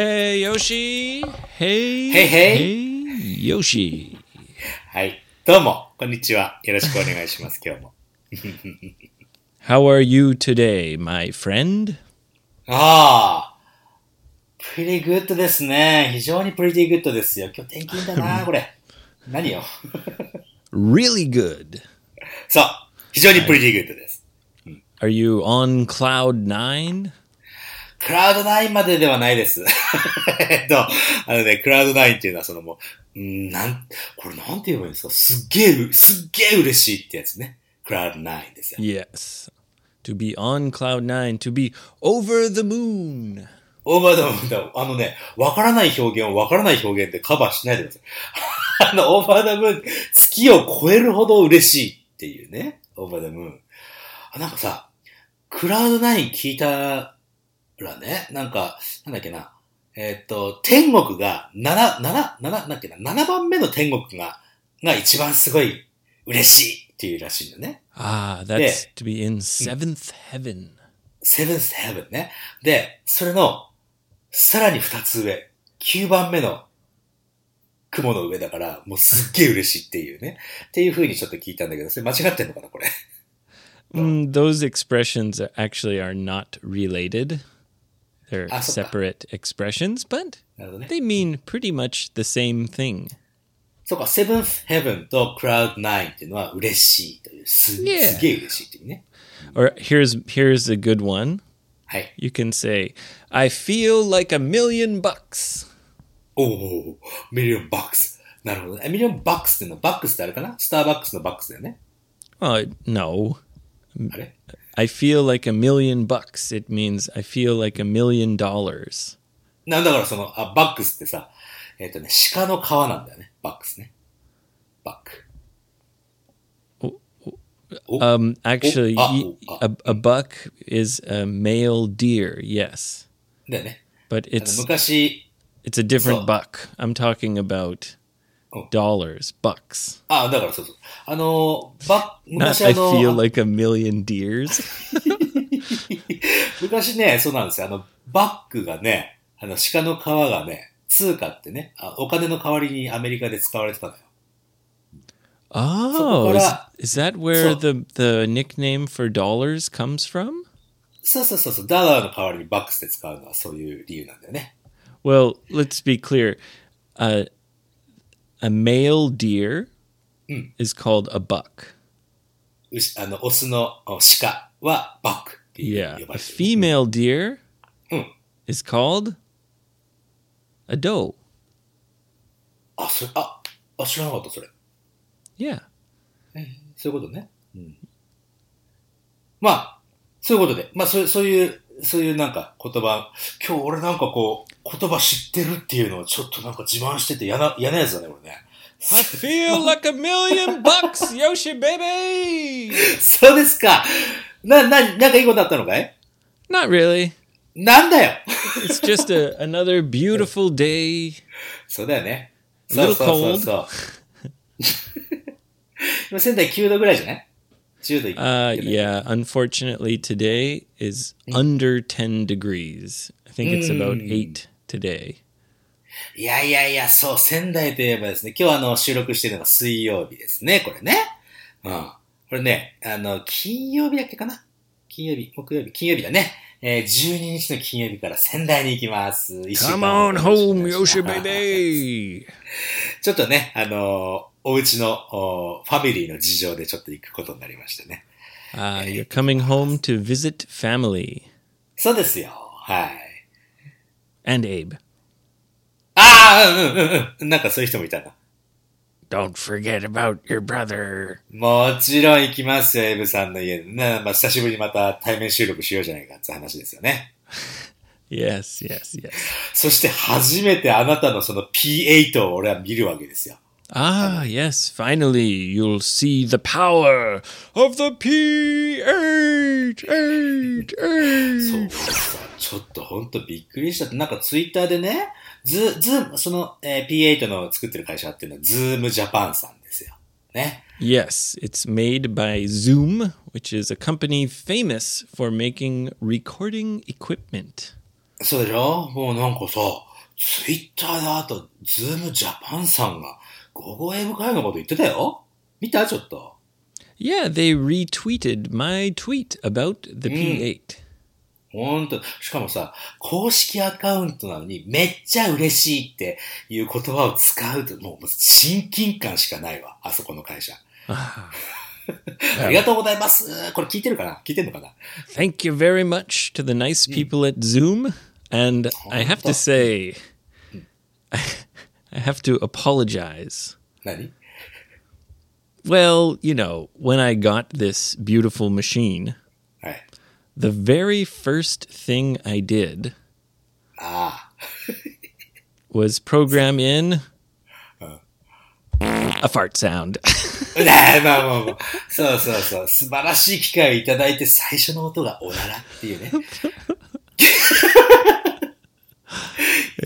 Hey Yoshi! Hey! Hey, hey. Hey Yoshi! はい。どうも、こんにちは。よろしくお願いします、今日も。How are you today, my friend? ああ、pretty good ですね。非常に pretty good ですよ。今日天気いいんだな、これ。何よ。Really good. そう。非常に pretty good です。Are you on cloud nine? クラウド9までではないです。えっと、あのね、クラウド9っていうのはそのもう、うんなん、これなんて言えばいいんですか？すっげえう、すっげえ嬉しいってやつね。クラウド9ですよ。Yes. To be on cloud nine, to be over the moon. オーバーダムーン、あのね、わからない表現をわからない表現でカバーしないでください。あの、オーバーダムーン、月を超えるほど嬉しいっていうね、オーバーダムーン。あなんかさ、クラウドナイン聞いたらね、なんか、なんだっけな、えーっと、天国が7、7、7、なんだっけな、7番目の天国が、が一番すごい嬉しいっていうらしいんだよね。Ah, that's to be in seventh heaven. セブンスヘブンね。で、それの、さらに二つ上、9番目の雲の上だから、もうすっげえ嬉しいっていうね。っていう風にちょっと聞いたんだけど、それ間違ってんのかな、これ？Mm, those expressions actually are not related. They're Ah, so- separate expressions, but なるほどね。 they mean pretty much the same thing. そうか、セブンスヘブンとクラウドナインっていうのは嬉しいという、す Yeah. すげえ嬉しいっていうね。 Or here's here's a good one. はい。 You can say, "I feel like a million bucks." おおミリオンバックス。なるほどね。えミリオンバックスっていうのは、バックスってあれかなスターバックスのバックスだよね。 Oh, no. あれ I feel like a million bucks. It means I feel like a million dollars. なんだからその、あ、バックスってさ、えっ、とね、鹿の皮なんだよね。バックスね。バック。お Um, actually, ah, y- oh, ah. a, a buck is a male deer. Yes, だよね。 but あの it's 昔、 it's a different So- buck. I'm talking about Oh. dollars, bucks. あ、だからそうそう。あの、バ Not 昔 I あの、 feel like a million deers. 昔ね、そうなんですよ。あの、バッグがね、あの、鹿の皮がね、通貨ってね、あお金の代わりにアメリカで使われてたのよ。 Oh, is, para- is that where so- the the nickname for dollars comes from? そうそうそうそう、ダラーの代わりにバックスで使うのはそういう理由なんだよね。 Well, let's be clear. Uh, A male deer is called a buck. あの、オスのお鹿はバック Yeah. A れてる。female deer Mm. is called a doe. あ、それ、あ、あ、知らなかった、それ。Yeah. そういうことね。うん。まあ、そういうことで。まあ、そうそういう、そういうなんか言葉、今日俺なんかこう、言葉知ってるっていうのをちょっとなんか自慢してて嫌な、嫌なやつだね、これね。I feel like a million bucks, Yoshi baby. そうですか。な、な、なんかいいことあったのかい Not really. なんだよ It's just a, another beautiful day. そうだよね。そうそうそう。今仙台9度ぐらいじゃない ?10 度い Uh, ってない yeah, unfortunately, today is under 10 degrees. I think it's about 8 today. いやいやいや、そう、仙台といえばですね、今日あの、収録してるのが水曜日ですね、これね。うん。これね、あの、金曜日だっけかな？金曜日、木曜日、金曜日だね。えー、12日の金曜日から仙台に行きます。Come on home, Yoshi baby. ちょっとね、あのーお家のおファミリーの事情でちょっと行くことになりましてね。Uh, you're coming home to visit family そうですよ。はい。And Abe. ああ、うんうんうんうん。なんかそういう人もいたな。Don't forget about your brother. もちろん行きますよ、エブさんの家で。ね、まあ、久しぶりにまた対面収録しようじゃないかって話ですよね。Yes, yes, yes. そして初めてあなたのその P8 を俺は見るわけですよ。Ah, yes, finally you'll see the power of the P8, 8, そう 8. さ、ちょっとほんとびっくりした。なんかツイッターでね、ズ、ズーム、その、えー P8 の作ってる会社っていうのはズームジャパンさんですよ。ね。 Yes, it's made by Zoom, which is a company famous for making recording equipment. そうでしょもうなんかさ、ツイッターであと、ズームジャパンさんが、 ゴーゴー英語会のこと言ってたよ見た？ちょっと。Yeah, they retweeted my tweet about the P8. ほんと。しかもさ、公式アカウントなのに、めっちゃ嬉しいっていう言葉を使うと、もう親近感しかないわ。あそこの会社。Ah. ありがとうございます。これ聞いてるかな？聞いてんのかな？Thank you very much to the nice people at Zoom. And I have to say, I have to apologize. 何 Well, you know, when I got this beautiful machine, はい。 the very first thing I did ああ。 was program in a fart sound. ねえ、まあまあまあ。そうそうそう。素晴らしい機会をいただいて、最初の音がおならっていうね。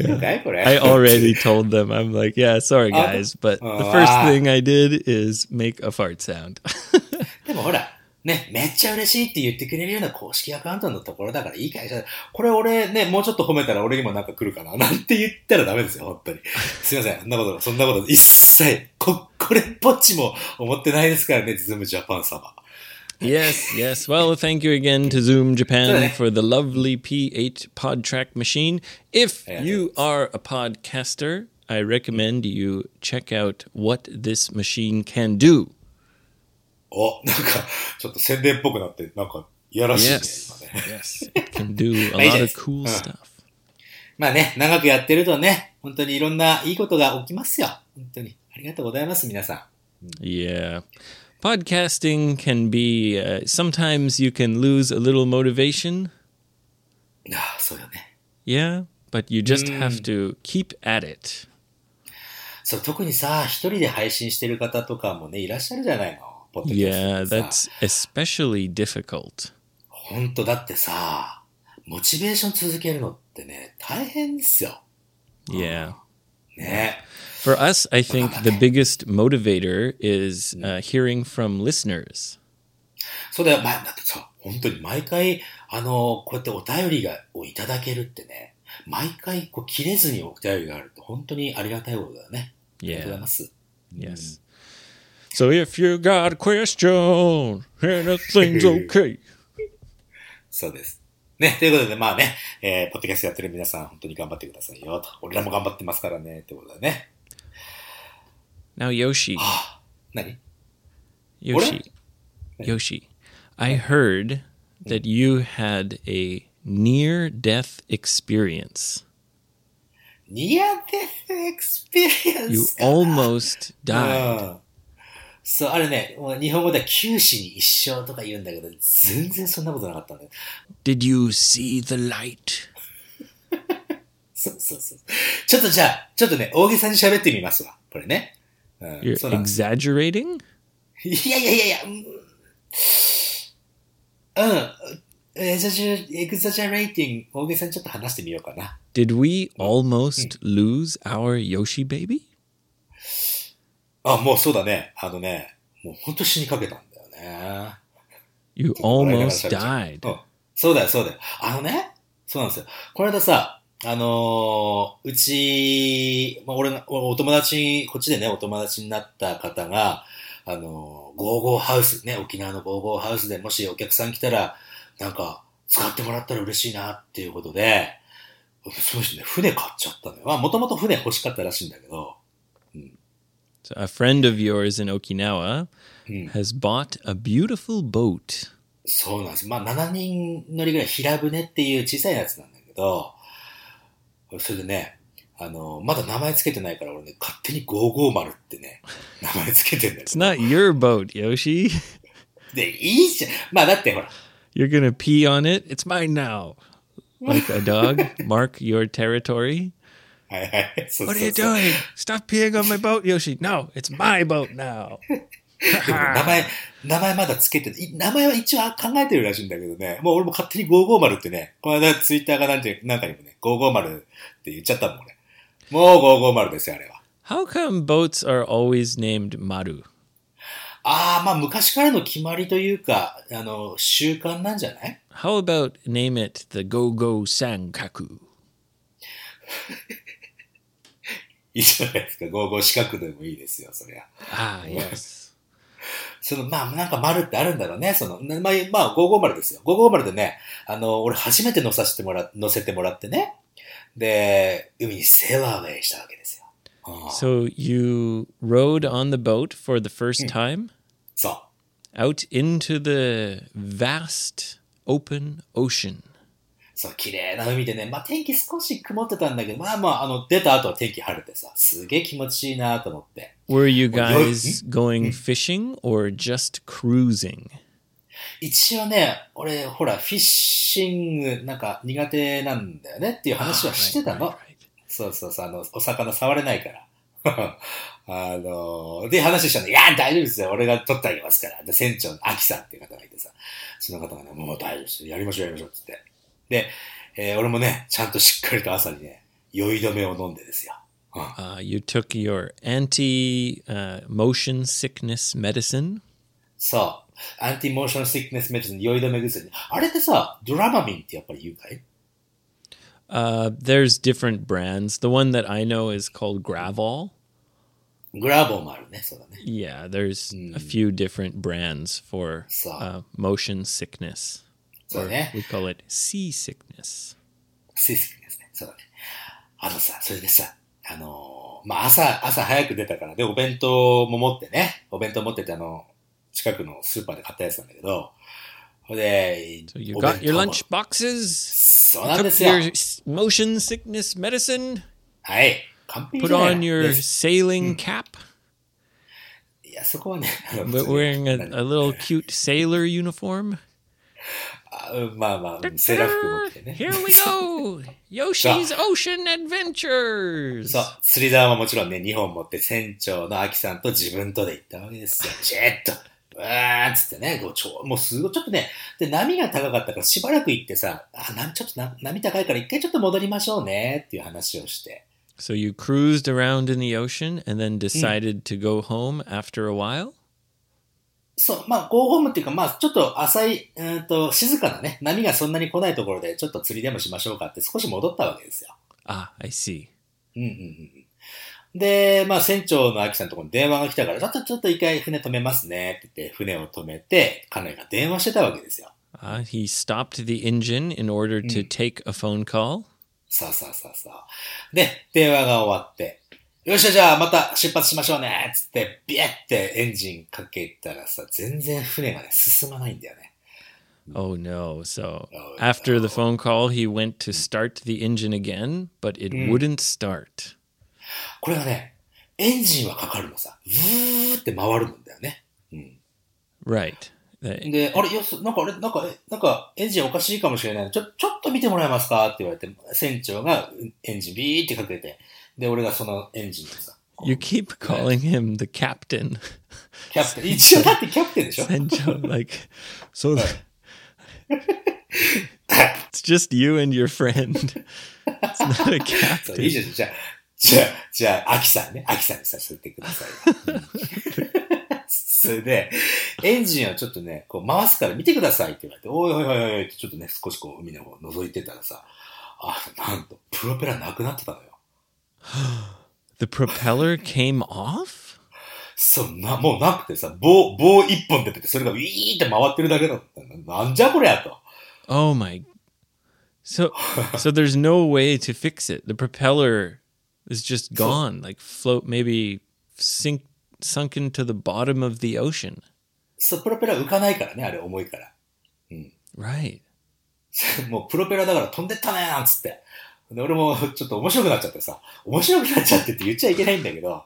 いいのかいこれ。I already told them, I'm like, yeah, sorry guys, but the first Ah. thing I did is make a fart sound. でもほら、ね、めっちゃ嬉しいって言ってくれるような公式アカウントのところだからいい会社だ。これ俺ね、もうちょっと褒めたら俺にもなんか来るかななんて言ったらダメですよ、本当に。すいません。そんなこと、そんなこと一切、こ、これっぽっちも思ってないですからね、ズームジャパン様。yes, yes. Well, thank you again to Zoom Japan Sorry. for the lovely P8 pod track machine. If Yeah, you are a podcaster, I recommend you check out what this machine can do. お、なんか、ちょっと宣伝っぽくなって、なんか、いやらしいね、 Yes, 今ね。 yes. It can do a Right, lot of yes. cool Uh. stuff. まあね、長くやってるとね、本当にいろんないいことが起きますよ。本当に。ありがとうございます、皆さん。 Yeah. Podcasting can be, uh, sometimes you can lose a little motivation. ああ、そうよね。 Yeah. But you just have to keep at it. そう、特にさ、一人で配信してる方とかもね、いらっしゃるじゃないの。ポッドキャ Yeah, ストでさ that's especially difficult. 本当だってさ、モチベーション続けるのってね、大変ですよ。 Yeah. ね。 For us, I think the biggest motivator is uh, hearing from listeners. そうだよ、まだってさ、本当に毎回、あの、こうやってお便りが、をいただけるってね、毎回、こう、切れずにお便りがあると、本当にありがたいことだよね。ありがとうござい.ます。Yes. So if you got a question, anything's okay. そうです。ね、ということで、まあね、えー、ポッドキャストやってる皆さん、本当に頑張ってくださいよ、と。俺らも頑張ってますからね、ってことだね。Now, Yoshi, はあ、何 Yoshi, Yoshi, I heard that you had a near death experience. ニアデスエクスペリエン You スかな almost died. うんそう、あれね、もう日本語では九死に一生とか言うんだけど、全然そんなことなかったんだよ。Did you see the light? そうそうそう。ちょっとじゃあ、ちょっとね、大げさに喋ってみますわ。これね。うん、You're exaggerating? いやいやいやいや、うん。うん。 exagge- exaggerating、大げさにちょっと話してみようかな。Did we almost lose our Yoshi baby? あ、もうそうだね。あのね、もう本当死にかけたんだよね。You almost 喋っちゃう died. うん。そうだよ、そうだよ。あのね、そうなんですよ。この間さ、あのーうち、まあ、俺が、おお友達、こっちでね、お友達になった方が、あのーゴーゴーハウス、ね、沖縄のゴーゴーハウスでもしお客さん来たら、なんか、使ってもらったら嬉しいなっていうことで、その人ね、船買っちゃったのよ。まあ、もともと船欲しかったらしいんだけど、So a friend of yours in Okinawa うん。has bought a beautiful boat. そうなんです。まあ、7人乗りぐらい平船っていう小さいやつなんだけど、それでね、あの、まだ名前つけてないから俺ね、勝手に550ってね、名前つけてんだよ It's。not your boat, Yoshi. で、いいじゃん。まあ、だってほら、You're gonna pee on it. It's mine now. Like a dog. Mark your territory. はいはい。そう What そ are う you そう doing? Stop peeing on my boat, Yoshi. No, it's my boat now. 名前、名前まだつけて、い名前は一応考えてるらしいんだけどね、もう俺も勝手に550ってね、この間ツイッターがなんて、なんかにもね、550って言っちゃったもん、俺。もう550ですよ、あれは。How come boats are always named Maru? ああ、まあ昔からの決まりというか、あの、習慣なんじゃない？How about name it the Go Go Sankaku? いいじゃないですか。55四角でもいいですよ、そりゃ。Ah, yes. その、まあ、なんか丸ってあるんだろうね。その、なまあ、まあ、550ですよ。550でね、あの、俺初めて乗させてもら、乗せてもらってね。で、海にセーラーウェイしたわけですよ。うん So you rode on the boat for the first time? そう。out into the vast open ocean. そう、綺麗な海でね、まあ天気少し曇ってたんだけど、まあまあ、あの、出た後は天気晴れてさ、すげえ気持ちいいなと思って。Were you guys going fishing or just cruising? 一応ね、俺、ほら、フィッシングなんか苦手なんだよねっていう話は Ah, してたの。そうそうそう、あの、お魚触れないから。あの、で話したの。いや、大丈夫ですよ。俺が取ってあげますから。で、船長のアキさんっていう方がいてさ、その方がね、もう大丈夫です。やりましょう、やりましょう、つって。で、えー、俺もね、ちゃんとしっかりと朝にね、酔い止めを飲んでですよ。うん、uh, you took your anti、uh, motion sickness medicine? そう。anti motion sickness medicine そう。アンティモーションシックネスメディシン、酔い止め薬。あれってさ、ドラマミンってやっぱり言うかい Uh, there's different brands. The one that I know is called Gravol. Gravol yeah, there's a few different brands for uh, motion sickness. そう Or ね。 we call it sea sickness. シスですね。そうだね。あのさ、それでさ、あのーまあ、朝、朝早く出たから、で、お弁当も持ってね、お弁当持ってて、あの、近くのスーパーで買ったやつなんだけど、ほんで、 So you お弁 got your 当も lunch boxes, そうなんで took すよ。 your s- motion sickness medicine, はい。完璧 put じゃない on your で sailing cap, いや、そこはね、あの w- wearing a, a little cute sailor uniform. まあまあ、うんセーラー服持ってね。Here we go! Yoshi's Ocean Adventures! そう、釣り竿ももちろんね、2本持って船長のアキさんと自分とで行ったわけですよ。ジェッと、うわーっつってね、こうちょもうすごい、ちょっとね、で、波が高かったからしばらく行ってさ、あ、なちょっとな波高いから一回ちょっと戻りましょうねっていう話をして。So you cruised around in the ocean and then decided to go home after a while? そう、まあ、ゴーホームっていうか、まあ、ちょっと浅い、うーんと、静かなね、波がそんなに来ないところでちょっと釣りでもしましょうかって少し戻ったわけですよ。Ah, I see. うんうんうんうん。で、まあ、船長のアキさんのところに電話が来たから、ちょっとちょっと一回船止めますねって言って、船を止めて、彼が電話してたわけですよ。Uh, he stopped the engine in order to take a phone call? さあさあさあさあ。で、電話が終わって、よっしゃ、じゃあまた出発しましょうねつって、ビエってエンジンかけたらさ、全然船がね、進まないんだよね。Oh no. So Oh, after the phone call, he went to start the engine again, but it wouldn't start. これがね、エンジンはかかるのさ、ブーって回るんだよね。うん。Right. で、あれ、よす、なんかあれ、なんか、えなんか、エンジンおかしいかもしれない。ちょ、ちょっと見てもらえますか？って言われて、船長がエンジンビーってかけて、で、俺がそのエンジンでさ、You keep calling him the captain. キャプテン、一応だってキャプテンでしょ？Senjo, like, so it's just you and your friend. It's not a そう、いい captain. じゃん。じゃあ、じゃあ、じゃあ、アキさんね。アキさんにさせてください。うん それで、エンジンをちょっとね、こう回すから見てくださいって言われて、おいおいおいおいってちょっとね、少しこう海の方を覗いてたらさ、あ、なんと、プロペラなくなってたのよ。The propeller came off? そう、な、もうなくてさ、棒、棒一本出てて、それがウィーって回ってるだけだったの。なんじゃこりゃと。 Oh my. So so there's no way to fix it. The propeller is just gone, like float maybe sink sunk into the bottom of the ocean. そう、プロペラ浮かないからね、あれ重いから。 Right. もうプロペラだから飛んでったねなんつって。 で、俺もちょっと面白くなっちゃってさ、面白くなっちゃってって言っちゃいけないんだけど、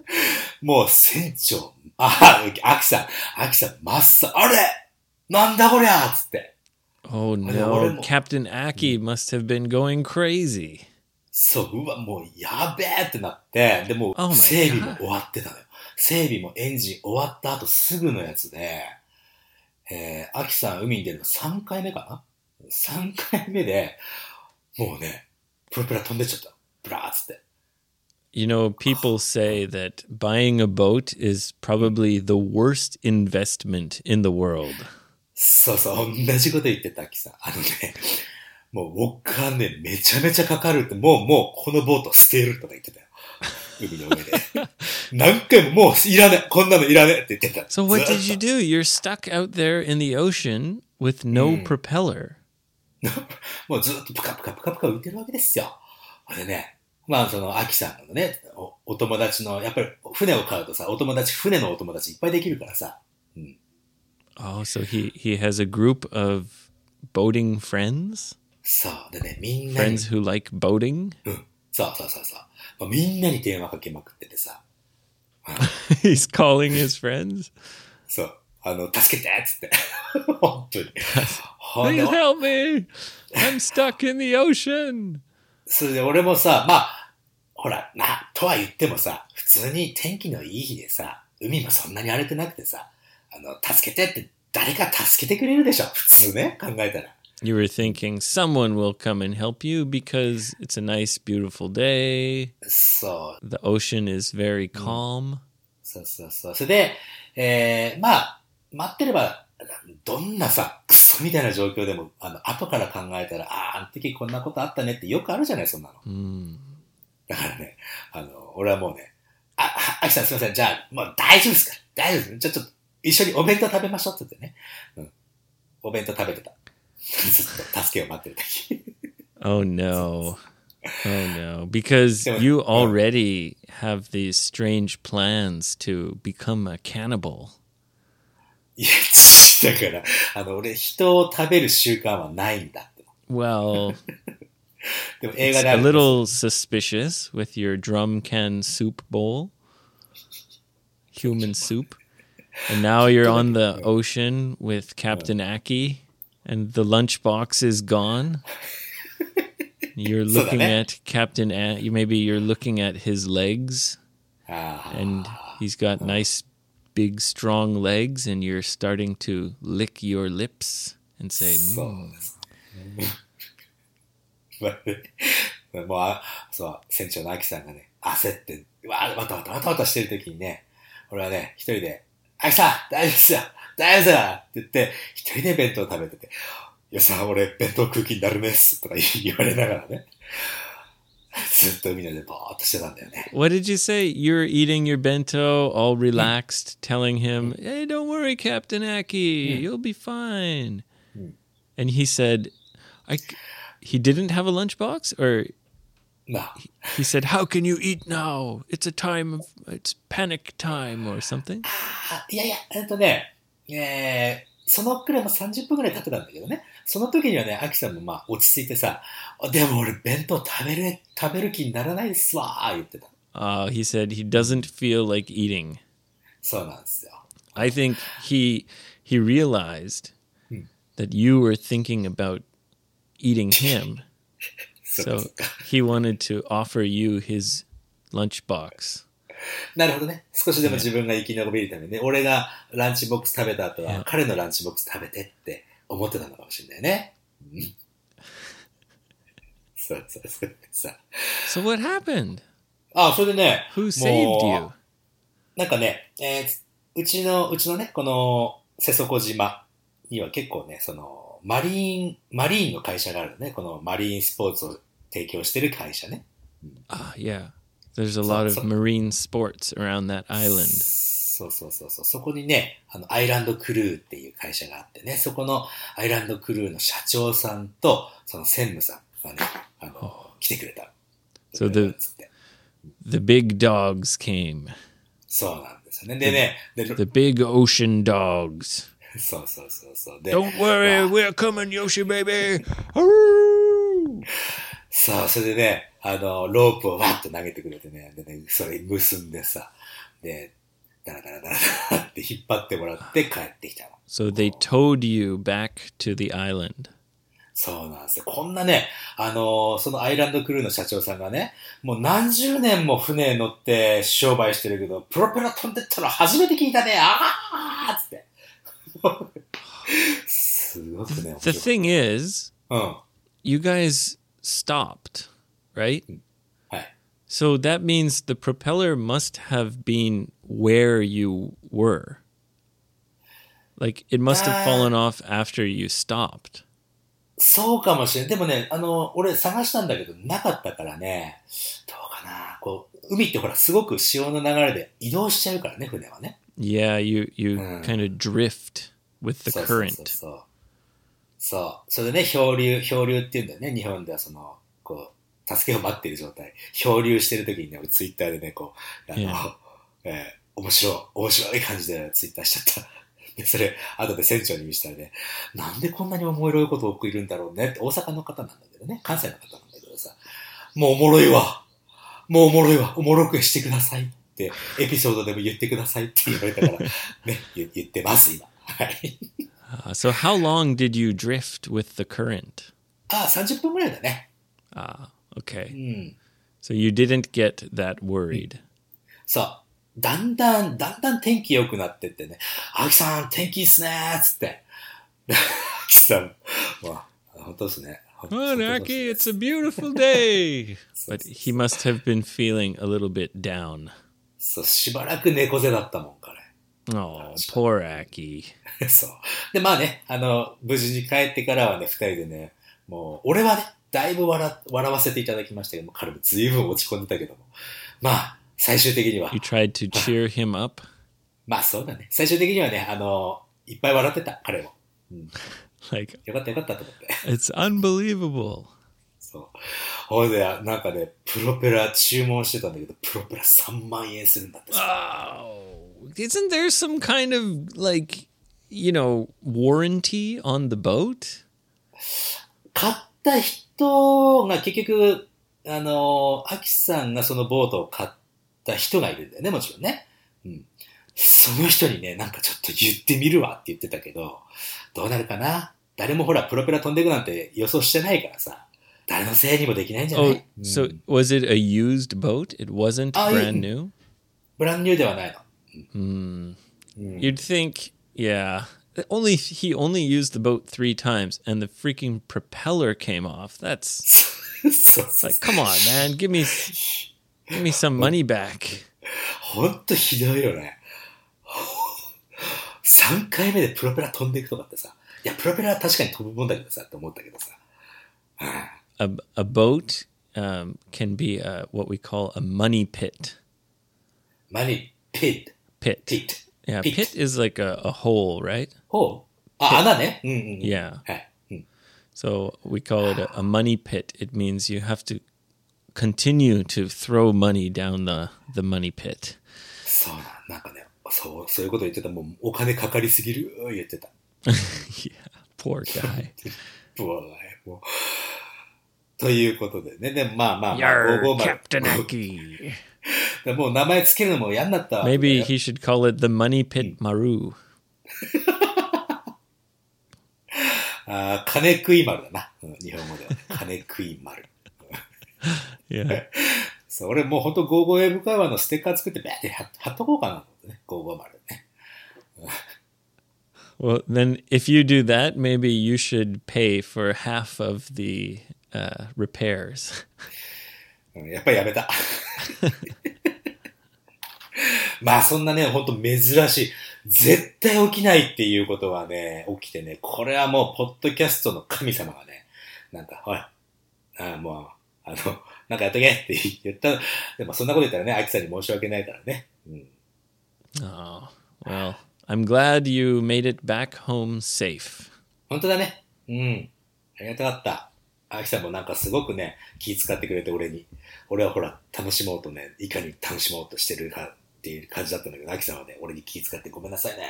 もう船長、あ、アキさん、アキさん、真っさ、あれなんだこりゃつって。Oh no, Captain Aki must have been going crazy. そう、うわ、もうやべえってなって、で、も Oh 整備も終わってたのよ。整備もエンジン終わった後すぐのやつで、えー、アキさん海に出るの3回目かな ?3 回目で、もうね、プラプラ飛んでっちゃった。プラーっつって。You know, people say that buying a boat is probably the worst investment in the world. そうそう、同じこと言ってた、きさん。あのね、もうお金、ね、めちゃめちゃかかるって、もうもうこのボート捨てるとか言ってたよ。海の上で。何回ももういらねこんなのいらねって言ってた。So what did you do? You're stuck out there in the ocean with no hmm. propeller. もうずっとプカプカプカプカ浮いてるわけですよ。でね、まあその、アキさんのねお、お友達の、やっぱり船を買うとさ、お友達、船のお友達いっぱいできるからさ。うん。Oh, so he he has a group of boating friends, そう。でね、みんなに、friends who like boating? うん。そうそうそうそう。まあ、みんなに電話かけまくっててさ。He's calling his friends? そう。あの、助けてっつって。本当に。Please で help me! I'm stuck in the ocean. それで俺もさ、まあ、ほら、な、とは言ってもさ、普通に天気のいい日でさ、海もそんなに荒れてなくてさ、あの、助けてって誰か助けてくれるでしょ普通ね、考えたら。You were thinking someone will come and help you because it's a nice, beautiful day. そう、The ocean is very calm. そうそうそう。それで、えー、まあ、待ってれば、どんなさ、クソみたいな状況でも、あの、後から考えたら、ああ、あの時こんなことあったねってよくあるじゃない、そんなの。Mm. だからね、あの、俺はもうね、あ、あ、あきさんすいません、じゃあ、もう大丈夫ですか？ら、大丈夫です。じゃあちょっと、一緒にお弁当食べましょうって言ってね。うん。お弁当食べてた。ずっと助けを待ってる時。Oh no. Oh no. Because you already have these strange plans to become a cannibal. いや、ちだから、あの、俺、人を食べる習慣はないんだって。 Well, でも映 it's 画であ a るんですよ little suspicious with your drum can soup bowl, human soup. And now you're on the ocean with Captain Aki, and the lunchbox is gone. You're So looking that- at Captain A- you maybe you're looking at his legs ああ and he's got nice big strong legs and you're starting to lick your lips and say そう "Mm." です。まあねもうあ、そう、船長のアキさんがね、焦って、わわたわたわたわたしてる時にね、俺はね、一人で、アキさん大丈夫ですよ大丈夫ですよって言って、一人で弁当食べてて、いやさ、俺、弁当空気になるめっすとか言われながらね、ずっと海でぼーっとしてたんだよね。 What did you say? You're eating your bento, all relaxed, telling him, "Hey, don't worry, Captain Aki, you'll be fine." Mm. And he said, "I." c- He didn't have a lunchbox, or まあ、 he said, "How can you eat now? It's a time of it's panic time or something." あいやいや、えっとね、えー、そのくらいも30分くらい経ってたんだけどね、 その時にはね、アキさんもまあ落ち着いてさ、あでも俺弁当食べる、食べる気にならないですわー言ってた。Uh, he said he doesn't feel like eating. そうなんですよ。I think he he realized Hmm. that you were thinking about eating him. So he wanted to offer you his lunchbox. なるほどね。少しでも自分が生き延びるためにね、俺がランチボックス食べた後は.彼のランチボックス食べてって思ってたのかもしれないね。うんそうそうそう。さ So what happened? あ、それでね、Who saved も you? うなんかね、えーうちの、うちのね、この、瀬底島には結構ね、その、マリーン、マリーンの会社があるのね。このマリーンスポーツを提供してる会社ね。Ah, yeah. There's a lot of marine sports around that island. そうそうそうそう。そこにね、あの、アイランドクルーっていう会社があってね、そこのアイランドクルーの社長さんと、その専務さんがね、あの、来てくれた。So the-。The big dogs came. そうなんですよね。でね、で The big ocean dogs. そうそうそうそう。で、Don't worry, we're coming, Yoshi baby. さ あ、それでね、あの、ロープをわっと投げてくれてね、でね、それ結んでさ、で、ダラダラダラダラって引っ張ってもらって帰ってきたの。So they towed you back to the island. そうなんですよ。こんなね、あのそのアイランドクルーの社長さんがね、もう何十年も船乗って商売してるけど、プロペラ飛んでったの初めて聞いたね、あーっつって。すごくね、面 The thing is, うん。you guys stopped, right? はい。 So that means the propeller must have been where you were. Like it must have Uh, fallen off after you stopped. そうかもしれん。でもね、あの、俺探したんだけど、なかったからね、どうかな。こう、海ってほら、すごく潮の流れで移動しちゃうからね、船はね。 Yeah, you you Mm. kind of drift with the そうそう current. そうそう。そう。それでね、漂流、漂流って言うんだよね。日本ではその、こう、 助けを待っている状態。漂流してる時にね、俺ツイッターでね、こう、あの、Yeah. えー面白い、面白い感じでツイッターしちゃった。で、それ、後で船長に見せたらね、なんでこんなにおもろいことを送るんだろうねって、大阪の方なんだけどね、関西の方なんだけどさ、もうおもろいわ。もうおもろいわ。おもろくしてくださいって、エピソードでも言ってくださいって言われたから、ね、言言ってます、今。はい。Uh, so how long did you drift with the current? あ あ、30分ぐらいだね。Ah, う okay. ん。 So you didn't get that worried. そう。だんだん、だんだん天気良くなってってね、あきさん、天気いいっすねーっつって。あきさん、まあ、本当ですね。本当 Oh, 本当 Naki, です it's a beautiful day. but he must have been feeling a little bit down. そう、しばらく猫背だったもん、彼。 Oh, poor Aki. そう。で、まあね、あの、無事に帰ってからはね、二人でね、もう、俺はね、 だいぶ笑、笑わせていただきましたけども、彼も随分落ち込んでたけども。まあ、最終的には You、tried to cheer him up? まあそうだね。最終的にはね、あの、いっぱい笑ってた、彼も。Like, よかったよかったと思って。it's unbelievable. そう。ほいで、なんかね、プロペラ注文してたんだけど、プロペラ3万円するんだってさ。Oh, isn't there some kind of like, you know, warranty on the boat? 買った人が結局、あの、アキさんがそのボートを買った人がいるんだよね、もちろんね。うん。その人にね、なんかちょっと言ってみるわって言ってたけど、どうなるかな？誰もほら、プロペラ飛んでいくなんて予想してないからさ、誰のせいにもできないんじゃない？Oh, so was it a used boat? It wasn't Oh, brand new? ブランニューではないの。Hmm. うん。You'd think, yeah. Only he only used the boat three times, and the freaking propeller came off. That's そうそうそう like, come on, man, give me, give me some money back. ほんとひどいよね。3回目でプロペラ飛んでいくとかってさ、いや、プロペラは確かに飛ぶもんだけどさ、って思ったけどさ。うん A a boat um, can be a, what we call a money pit. マニ、ピッ、 Pit. ピット。 Yeah, Pit. pit is like a, a hole, right? ほうあ、穴ね。うんうんうん。 Yeah. はい。うん。 So we call it a, a money pit. It means you have to continue to throw money down the, the money pit. そうな、なんかね、そう、そういうこと言ってた。もうお金かかりすぎる、言ってた。 yeah, poor guy. うわもう。ということでね。でもまあまあまあ、 Yar, 550 Captain Aki. で もう名前つけるのも嫌になったわ。Maybe he should call it the money pit maru. あー金食い丸だな。うん日本語では、ね。金食い丸。Yeah. そう、俺もうほんと55英語会話のステッカー作って、ベーって貼貼っとこうかなと思ってね。55丸ね。Well, then if you do that, maybe you should pay for half of the uh, repairs. うんやっぱりやめた。まあそんなね、ほんと珍しい。絶対起きないっていうことがね、起きてね、これはもう、ポッドキャストの神様がね、なんか、ほら、あもう、あの、なんかやっとけって言った。でもそんなこと言ったらね、アキさんに申し訳ないからね。うん。Oh, well, I'm glad you made it back home safe. 本当だね。うん。ありがたかった。アキさんもなんかすごくね、気遣ってくれて俺に。俺はほら、楽しもうとね、いかに楽しもうとしてるかっていう感じだったんだけど、アキさんはね、俺に気遣ってごめんなさいね。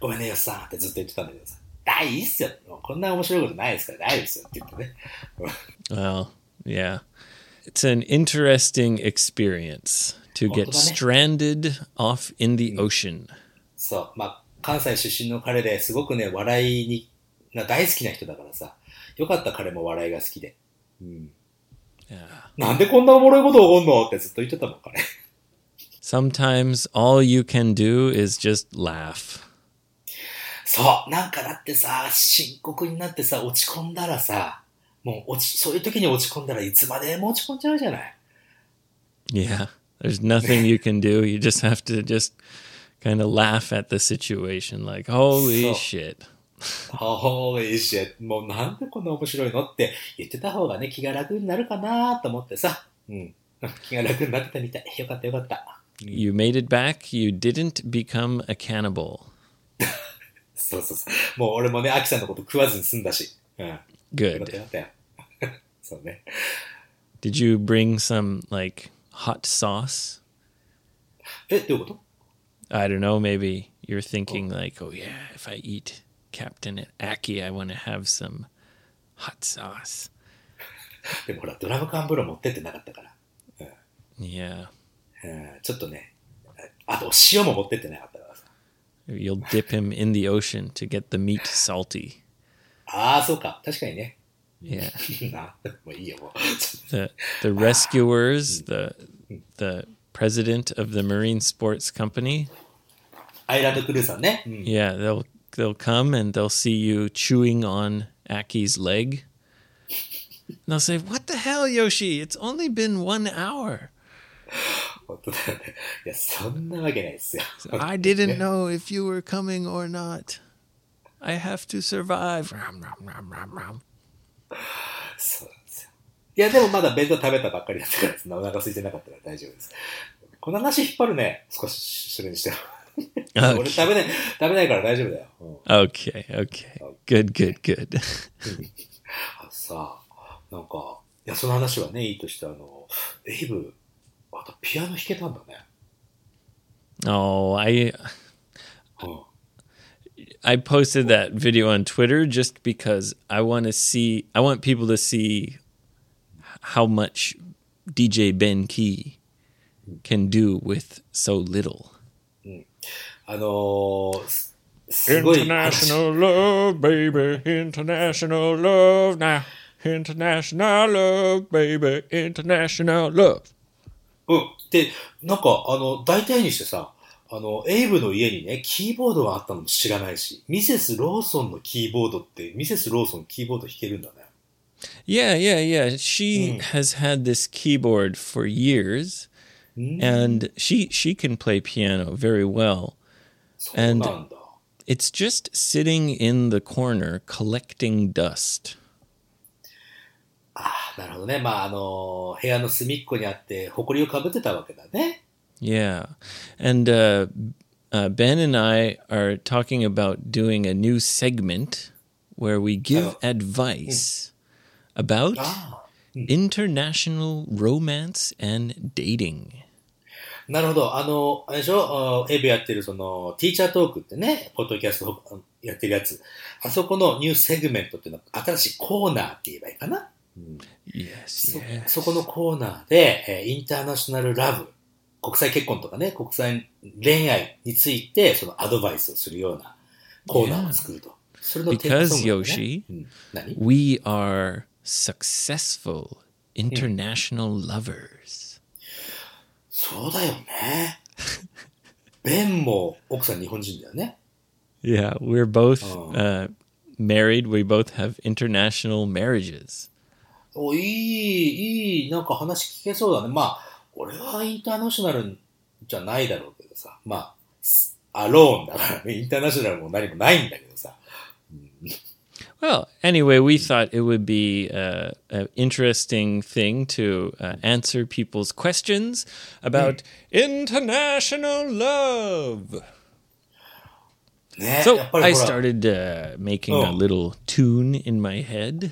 ごめんね、よっさんってずっと言ってたんだけどさ。大いいっすよ。こんな面白いことないですから大丈夫ですよって言ってね。Well, yeah. It's an interesting experience to get stranded off in the ocean. そう。まあ、関西出身の彼ですごくね、笑いに、が大好きな人だからさ。よかった彼も笑いが好きで。うん。なんでこんなおもろいこと起こんのってずっと言ってたもん、彼。Sometimes all you can do is just laugh. そう。なんかだってさ、深刻になってさ、落ち込んだらさ、もう落ち、そういう時に落ち込んだらいつまでも落ち込んじゃうじゃない？Yeah. There's nothing you can do. You just have to just kind of laugh at the situation like, holy shit. ホーリーシェもうなんでこんな面白いのって言ってた方がね、気が楽になるかなと思ってさ。うん。気が楽になってたみたい。よかったよかった。You made it back. You didn't become a cannibal. そうそうそう。もう俺もね、アキさんのこと食わずに済んだし。うん。よかった Good. よかったよ。そうね。 Did you bring some like hot sauce? え、どういうこと I don't know. Maybe you're thinking like, oh yeah, if I eat Captain Aki, I want to have some hot sauce. でもほら、ドラム缶風呂持ってってなかったから。 Yeah. うん、ちょっとね、あと塩も持ってってなかったからさ。 You'll dip him in the ocean to get the meat salty. ああ、そうか。確かにね。 Yeah. なもういいよ、もう。 The the rescuers, the the president of the marine sports company. アイランドクルーさんね。うん、 Yeah, they'll they'll come and they'll see you chewing on Aki's leg. And they'll say, "What the hell, Yoshi? It's only been one hour. 本当だよね。いや、そんなわけないですよ。I didn't know if you were coming or not. I have to survive." Ram, ram, ram, ram, ram. そうなんですよ。いや、でもまだ弁当食べたばっかりだったから、お腹空いてなかったから大丈夫です。この話引っ張るね。少し、それにしては。俺食べない、食べないから大丈夫だよ。うん、Okay, okay. Good, good, good. あさ、なんか、いや、その話はね、いいとして、あの、エイブ、あとピアノ弾けたんだね。 oh, I うん。 I posted that video on Twitter just because I want to see I want people to see how much DJ Ben Key can do with so little. あのーすすごい話。 love, baby. International love now. International love, baby. International love. うん。で、なんか、あの、大体にしてさ、あの、エイブの家にね、キーボードがあったのも知らないし、ミセス・ローソンのキーボードって、ミセス・ローソンキーボード弾けるんだね。Yeah, yeah, yeah. She has had this keyboard for years, and she she can play piano very well. そうなんだ。It's just sitting in the corner collecting dust. ああ、なるほどね。まあ、あの、部屋の隅っこにあって、埃をかぶってたわけだね。Yeah, and uh, uh, Ben and I are talking about doing a new segment where we give Oh. advice about international romance and dating. なるほど。あの、あれでしょ？あエイブやってるその、ティーチャートークってね、ポッドキャストあやってるやつ。あそこのニューセグメントっていうのは、新しいコーナーって言えばいいかな？Yes, そ yes. そこのコーナーで、えーインターナショナルラブ、国際結婚とかね、国際恋愛について、そのアドバイスをするようなコーナーを作ると。それのテーマソングをね Because, Yoshi うん、何 We are successful international lovers. そうだよね。ベンも奥さん日本人だよね。Yeah, we're both Oh. uh, married. We both have international marriages. お、いい、いい、なんか話聞けそうだね。まあ、俺はインターナショナルじゃないだろうけどさ。まあ、スアローンだからね。インターナショナルも何もないんだけどさ。 Well, anyway, we thought it would be uh, an interesting thing to uh, answer people's questions about international love. ね So やっぱり I ほら started uh, making a Oh. little tune in my head.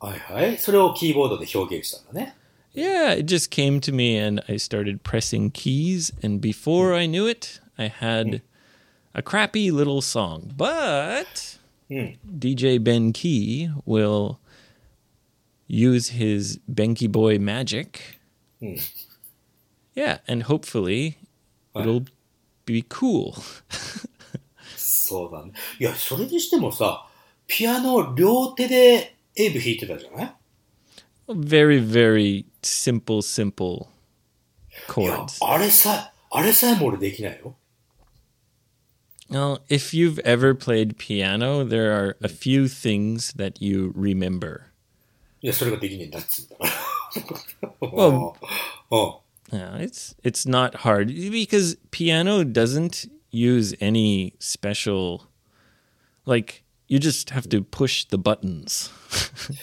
はいはい。それをキーボードで表現したんだね。 Yeah, it just came to me and I started pressing keys. And before I knew it, I had a crappy little song. But うん。 DJ Ben Key will use his Benky Boy magic. Hmm. Yeah, and hopefully Right. it'll be cool. そうだね。いや、それにしてもさ、ピアノを両手で エイブ弾いてたじゃない Very, very simple, simple いや chords.、あれさ、あれさえも俺できないよ。 Well, if you've ever played piano, there are a few things that you remember. いや、それができねえんだっつうんだから。 Well- うん。 Yeah, it's it's not hard because piano doesn't use any special like You just have to push the buttons.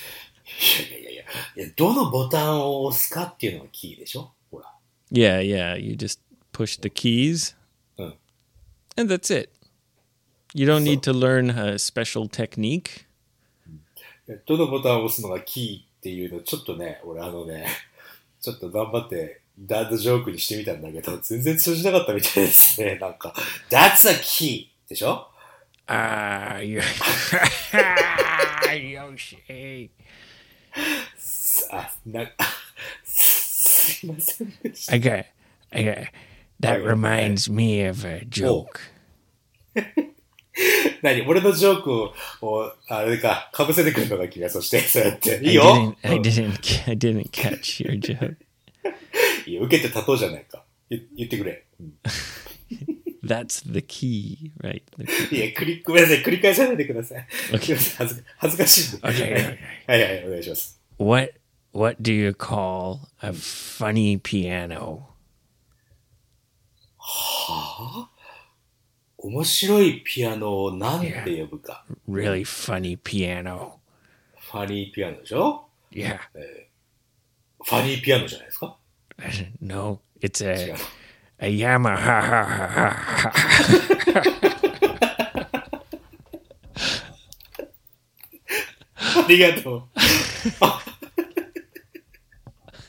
いやいやいやいや、どのボタンを押すかっていうのがキーでしょほら。 Yeah, yeah. You just push the keys, うん。 and that's it. You don't need to learn a special technique. いやどのボタンを押すのがキーっていうの、ちょっとね、俺あのね、ちょっと頑張って、ダードジョークにしてみたんだけど、全然通じなかったみたいですね。なんか、That's a key! でしょ ああ、よし。あ、な、すみませんでした。I got, I got, that reminds me of a joke. 何？俺のジョークを、あれか、かぶせてくるのが君はそして、そうやって。いいよ I didn't, I didn't catch your joke. いや、受けて立とうじゃないか。言,言ってくれ。That's the key, right? The key. いや、繰り、ごめんなさい。繰り返さないでください。 Okay. すいません恥ず恥ずかしいんで。 Okay, はい okay. はいはい、お願いします。 What, what do you call a funny piano? 面白いピアノを何て呼ぶか。 Really funny piano. ファニーピアノでしょ Yeah. ファニーピアノじゃないですか No, it's 違う a,。 a Yamaha. ありがとう。あ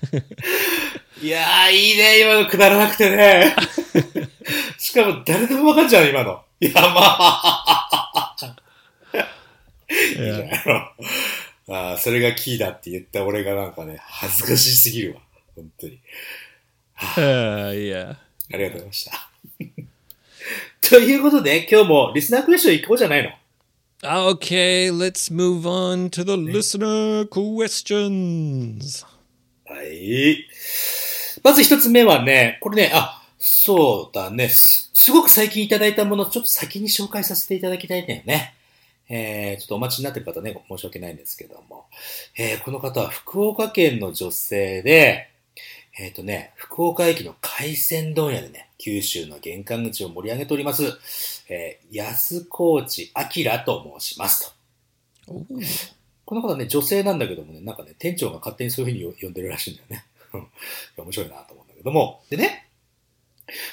いやー、いいね、今のくだらなくてね。しかも誰でもわかんじゃん、今の。いや、まあ。いいじゃないのあーそれがキーだって言った俺がなんかね、恥ずかしすぎるわ。本当に。Uh, yeah. ありがとうございました。ということで、今日もリスナークエスチョン行こうじゃないの？Okay, let's move on to the listener questions. はい。まず一つ目はね、これね、あ、そうだね。すすごく最近いただいたもの、ちょっと先に紹介させていただきたいんだよね。えー、ちょっとお待ちになってる方ね、申し訳ないんですけども。えー、この方は福岡県の女性で、えっ、とね、福岡駅の海鮮問屋でね、九州の玄関口を盛り上げております、えー、安河内明と申しますと。この方ね、女性なんだけどもね、なんかね、店長が勝手にそういうふうに呼んでるらしいんだよね。面白いなと思うんだけども。でね、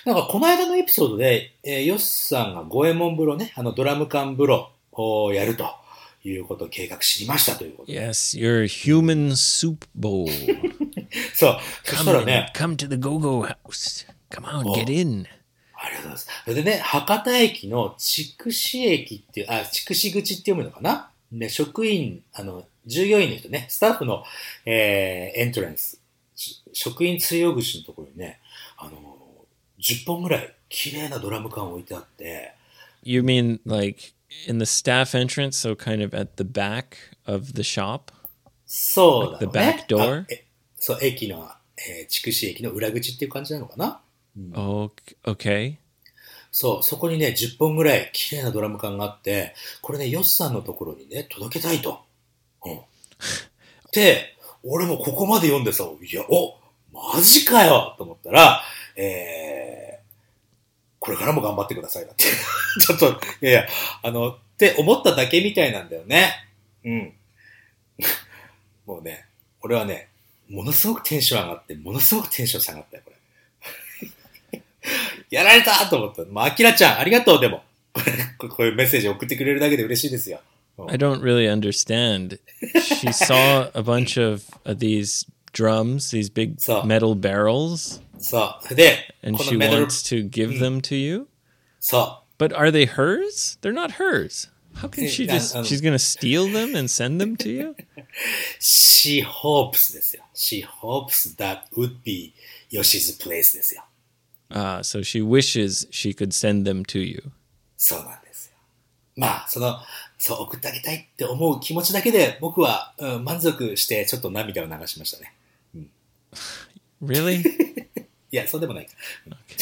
なんかこの間のエピソードで、えーヨッさんが五右衛門風呂ね、あのドラム缶風呂をやるということを計画知りましたということで。Yes, your human soup bowl. そう。そしたらね、come to the go-go house. Come on, Oh. get in. ありがとうございます。それでね、博多駅の筑紫駅っていう、あ、筑紫口って読むのかな？ね、職員、あの、従業員の人ね、スタッフの、えー、エントランス、し職員通用口のところにね、あの、10本ぐらい綺麗なドラム缶置いてあって、You mean like in the staff entrance, so kind of at the back of the shop? そうだ The back door？そう、駅の、えー、筑紫駅の裏口っていう感じなのかな？Oh, okay. そう、そこにね、10本ぐらい綺麗なドラム缶があって、これね、ヨッさんのところにね、届けたいと。うん。で、俺もここまで読んでさ、いや、おマジかよと思ったら、えー、これからも頑張ってくださいだって。ちょっと、いやいや、あの、って思っただけみたいなんだよね。うん。もうね、俺はね、ものすごくテンション上がって、ものすごくテンション下がったよ、これ。やられたと思った。まあ、アキラちゃん、ありがとう、でも。これこういうメッセージ送ってくれるだけで嬉しいですよ。I don't really understand. She saw a bunch of, these drums, these big metal barrels, そう。で、 and この she メダル、 wants to give them to you. そ But are they hers? They're not hers. How can she Yeah, just? um, She's gonna steal them and send them to you? う。she hopes ですよ。she hopes that would be Yoshi's place ですよ。 Ah, so she wishes she could send them to you. そうなんですよ。まあ、その、そう、送ってあげたいって思う気持ちだけで、僕は、うん、満足して、ちょっと涙を流しましたね。 Really? いや、そうでもないか。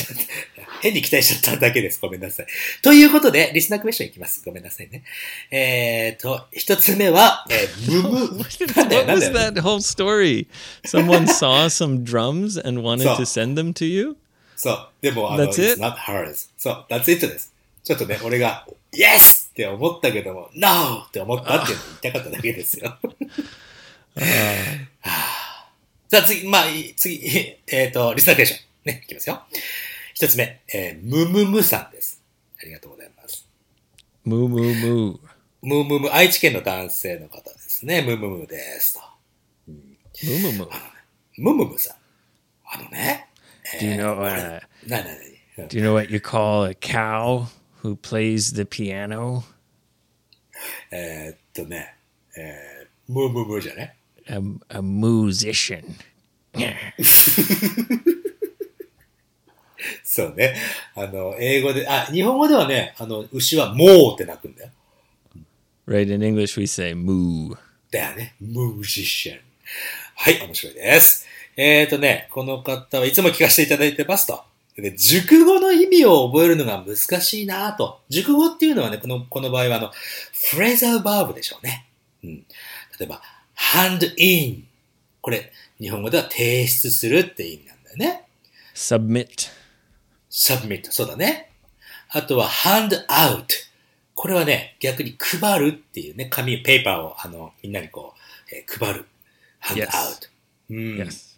変に期待しちゃっただけです。ごめんなさい。ということで、リスナークエスチョンいきます。ごめんなさいね。えーと、一つ目は、えー、ムム。what was that whole story? Someone saw some drums and wanted to send them to you? そう。でも、あの、it's not hers. そう、that's it です。ちょっとね、俺が、Yes! って思ったけども、No! って思ったっていうのを言いたかっただけですよ。Uh, さあ次、まあ、次、えっ、と、リスナークエスチョン。ね、いきますよ。一つ目、えー、ムムムさんです。ありがとうございます。moo moo moo. ムムム、愛知県の男性の方ですね。ムムムですと。Moo moo moo. ムムムさん。あのね。Do you えー know uh, なになになに do you know what you call a cow who plays the piano? えーっとね、えー、ムムムじゃね？A, a musician. そうね。あの、英語で、あ、日本語ではね、あの、牛はモーって鳴くんだよ。Right in English we say moo. だよね。ムージシャン。はい、面白いです。えっ、ー、とね、この方はいつも聞かせていただいてますと。で熟語の意味を覚えるのが難しいなと。熟語っていうのはね、この、この場合はあの、フレーザーバーブでしょうね。うん。例えば、hand in。これ、日本語では提出するって意味なんだよね。Submit. submit。そうだね。あとは hand out。これはね、逆に配るっていうね、紙、ペーパーを、あの、みんなにこう、えー配る。hand out。うん。Yes.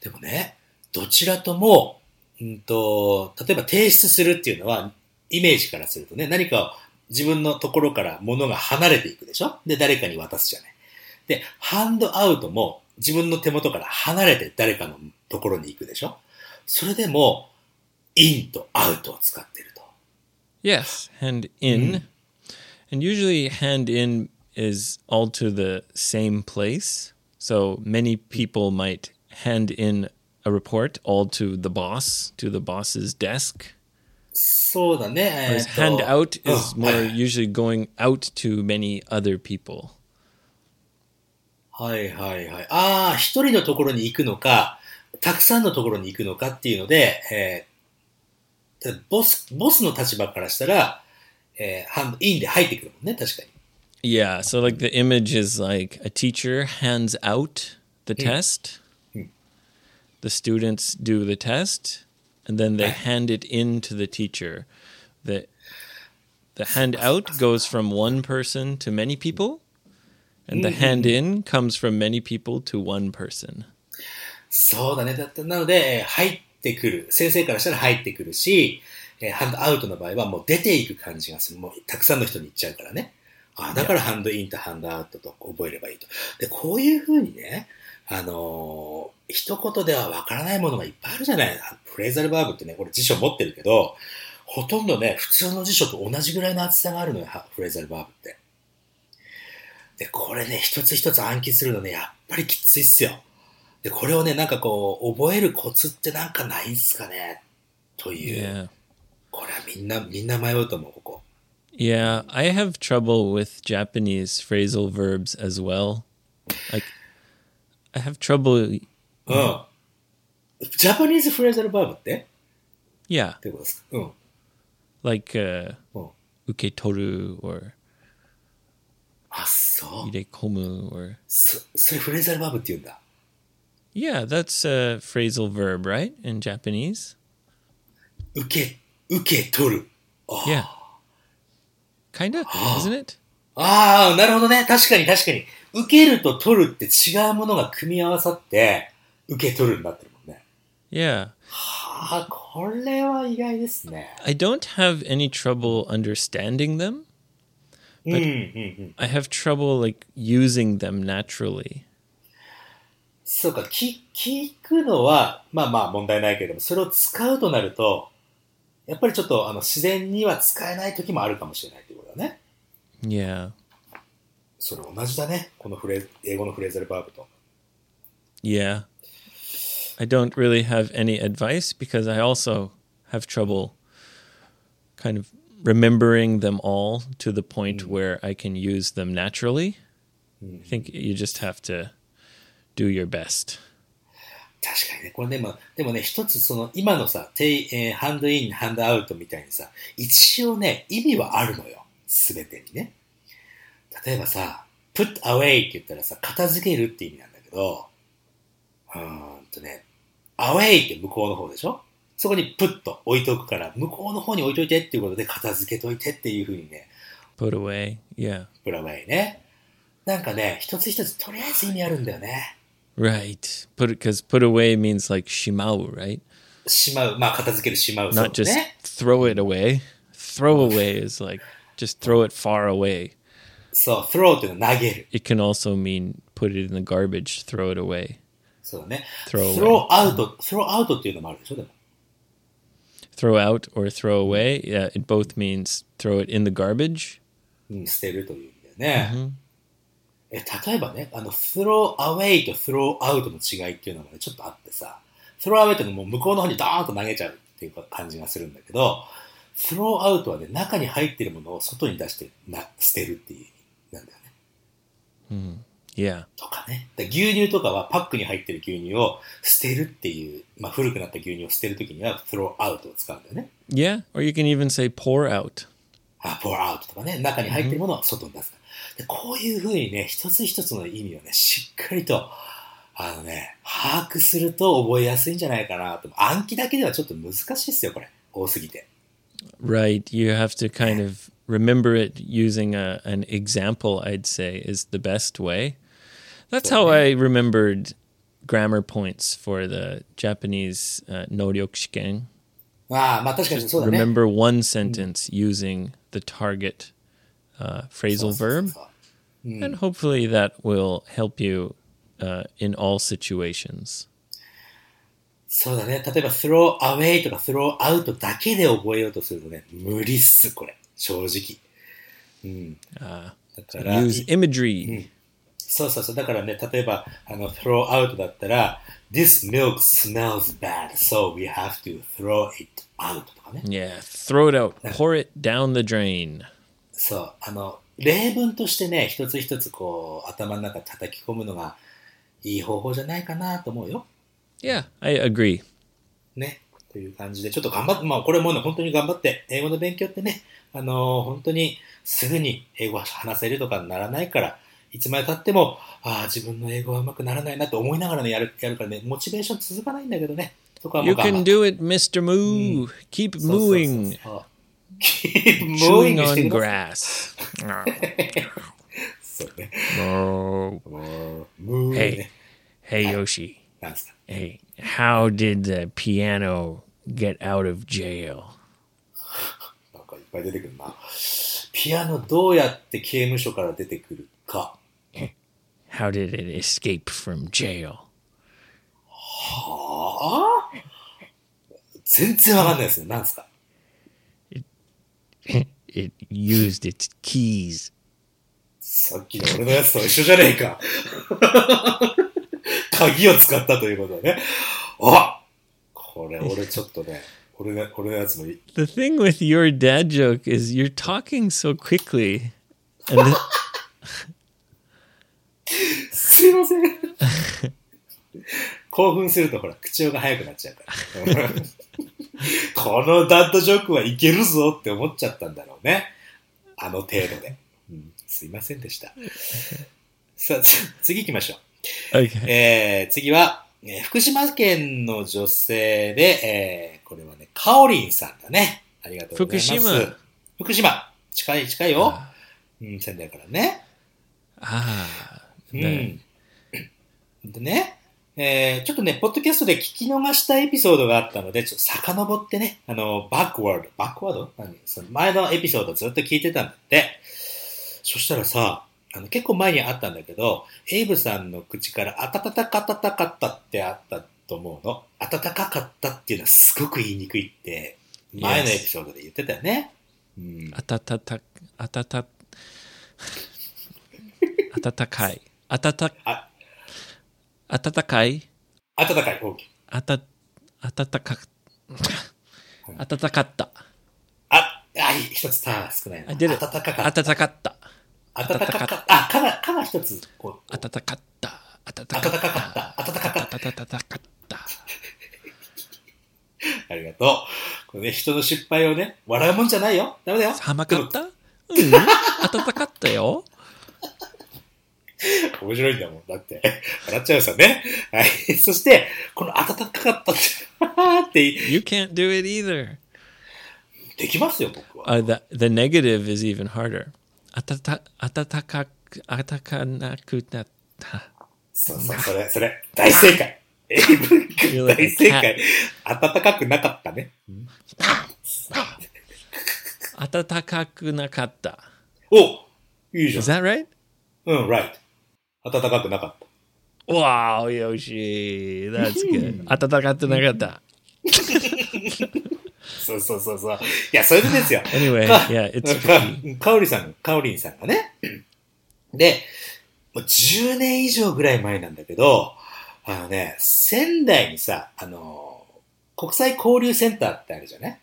でもね、どちらとも、うんと、例えば提出するっていうのは、イメージからするとね、何かを自分のところから物が離れていくでしょで、誰かに渡すじゃない。で、ハンドアウトも自分の手元から離れて誰かのところに行くでしょそれでも、インとアウトを使っていると。Yes, hand in. And usually hand in is all to the same place. So many people might hand in a report all to the boss, to the boss's desk. そうだね。hand と out うん is more usually going out to many other people. はいはいはい。ああ、一人のところに行くのか、たくさんのところに行くのかっていうので、えー、でボス、ボスの立場からしたら、えー、ハンドインで入ってくるもんね、確かに。Yeah, so like the image is like a teacher hands out the test. The students do the test and then they hand it in to the teacher. The the hand out goes from one person to many people and the hand in comes from many people to one person. そうだね。だってなので、えー入ってくる。先生からしたら入ってくるし、えーハンドアウトの場合はもう出ていく感じがする。もうたくさんの人に行っちゃうからね。あだからハンドインとハンドアウトと覚えればいいと。で、こういうふうにね、 あのー一言ではわからないものがいっぱいあるじゃない。フレーザルバーブってね、これ辞書持ってるけど、ほとんどね、普通の辞書と同じぐらいの厚さがあるのよ、はフレーザルバーブって。で、これね、一つ一つ暗記するのね、やっぱりきついっすよ。で、これをね、なんかこう、覚えるコツってなんかないんすかねという。これはみんな、みんな迷うと思う、ここ。Yeah, I have trouble with Japanese phrasal verbs as well. Like I have trouble. Oh, うん。Japanese phrasal verb って Yeah. ってことですかうん。Like, uh, 受け取る or あ、そう。入れ込む or so phrasal verb Yeah, that's a phrasal verb, right? In Japanese. 受け受け取る. Oh. Yeah. Kinda, isn't it? ああ、なるほどね。確かに確かに。受けると取るって違うものが組み合わさって、受け取るになってるもんね。Yeah. はあ、これは意外ですね。I don't have any trouble understanding them. うん、うん、うん。I have trouble like using them naturally. そうか、聞、聞くのは、まあまあ問題ないけれども、それを使うとなると、やっぱりちょっとあの自然には使えない時もあるかもしれないということだね。Yeah. それ同じだね。このフレ英語のフレーザルバーブと。Yeah. I don't really have any advice because I also have trouble kind of remembering them all to the point where I can use them naturally. I think you just have to do your best. 確かにね、これね、まあ、でもね、一つその、今のさ、テイ、えーハンドイン、ハンドアウトみたいにさ、一応ね、意味はあるのよ。すべてにね。例えばさ、put away って言ったらさ、片付けるって意味なんだけど、うーんとね、away って向こうの方でしょ？そこにプッと置いとくから、向こうの方に置いといてっていうことで片付けといてっていうふうにね、Put away. Yeah. プラウェイね。なんかね、一つ一つとりあえず意味あるんだよね。Right. Put it because put away means like shimau, right? しまう、まあ片付けるしまう。Not just ね。throw it away. Throw away is like just throw it far away. そう、throw っていうのは投げる。It can also mean put it in the garbage, throw it away. そうだね。Throw throw out, throw out っていうのもあるでしょ、でも。Throw out or throw away. Yeah, it both means throw it in the garbage. うん、捨てるというんだよね。え、例えばね、あの、throw away と throw out の違いっていうのがね、ちょっとあってさ、throw away ってのはもう向こうの方にドーンと投げちゃうっていう感じがするんだけど、throw out はね、中に入ってるものを外に出してな捨てるっていう。Yeah. とかね。だから牛乳とかはパックに入ってる牛乳を捨てるっていう、まあ古くなった牛乳を捨てるときには throw out を使うんだよね。Yeah. Or you can even say pour out. あ、pour out とかね、中に入ってるものを外に出す。でこういうふうにね、一つ一つの意味をね、しっかりと、あのね、把握すると覚えやすいんじゃないかなと。暗記だけではちょっと難しいっすよ、これ。多すぎて。Right. You have to kind of remember it using a, an example, I'd say, is the best way. That's how I remembered grammar points for the Japanese uh, Noryokushiken. まあ、まあ確かにそうだね。 Remember one sentence using the target uh, そう phrasal そうそう verb, そう and hopefully that will help you uh, in all situations. そうだね。例えば throw away とか throw out だけで覚えようとするとね、無理っす、これ。 正直。うん。だから、Use imagery. そうそうそう。だからね、例えば、あの、throw out だったら、this milk smells bad, so we have to throw it out とかね。Yeah, throw it out, pour it down the drain. そう。あの、例文としてね、一つ一つこう、頭の中叩き込むのがいい方法じゃないかなと思うよ。Yeah, I agree. ね。という感じで、ちょっと頑張って、まあこれもね、本当に頑張って、英語の勉強ってね、あのー本当にすぐに英語を話せるとかにならないから、いつまで経っても、ああ、自分の英語はうまくならないなと思いながらね、やる、やるからね、モチベーション続かないんだけどね。そこはも You can do it, Mr. Moo. Keep そうそうそう mooing. そう Keep moving して on grass. そうね。oh. もう、ムー Hey, ね。hey, Yoshi. Hey, how did the piano get out of jail? ぱい出てくるな。ピアノどうやって刑務所から出てくるか。How did it escape from jail? はあ？全然わかんないですね。なんですか？It used its keys. さっきの俺のやつと一緒じゃねえか。鍵を使ったということだね。あこれ俺ちょっとね、俺の俺のやつもい The thing with your dad joke is you're talking so quickly. And the- すいません。興奮するとほら、口調が速くなっちゃうから。このダッドジョークはいけるぞって思っちゃったんだろうね。あの程度で。うん、すいませんでした。さあ、つ次行きましょう。okay. えー、次は、えー福島県の女性で、えー、これはね、かおりんさんだね。ありがとうございます。福島。福島。近い、近いよ。うん、仙台からね。Ah. う the- ん。でね、えー、ちょっとね、ポッドキャストで聞き逃したエピソードがあったので、ちょっと遡ってね、あの、バックワード、バックワード何？その前のエピソードずっと聞いてたんだって。そしたらさ、あの、結構前にあったんだけど、エイブさんの口から、あたたたかたたかったってあったと思うの。あたたかかったっていうのはすごく言いにくいって、前のエピソードで言ってたよね。うん。Atata, atata, atatakai. Atata, あ、atatakai. あたたかい、大きい。Ata, atataka, atatakatta. あ、あ、いい一つターン少ないな。I did あ it. たたかかった。暖かかった。あ、かが、かが一つ、こう、Atatacatta. 暖かかった。暖かかった。Atatacatta. ありがとう。これね、人の失敗をね、笑うもんじゃないよ。ダメだよ。寒かった？暖かったよ。面白いんだもん。だって、笑っちゃうさね。はい。そして、この暖かかったって、って。You can't do it either. できますよ、僕は。Uh, the, negative is even harder. 暖,暖かく、暖かなくなった。そそう、それ、それ、大正解大正解。暖かくなかったね。暖かくなかった。おいいじゃん。Is that right? うん、right. 暖かくなかった。わー、おいしい。暖かくなかった。そうそうそうそう。いや、それでですよ。香織かおりさん、かおさんがね。で、も10年以上ぐらい前なんだけど、あのね、仙台にさ、あの、国際交流センターってあるじゃない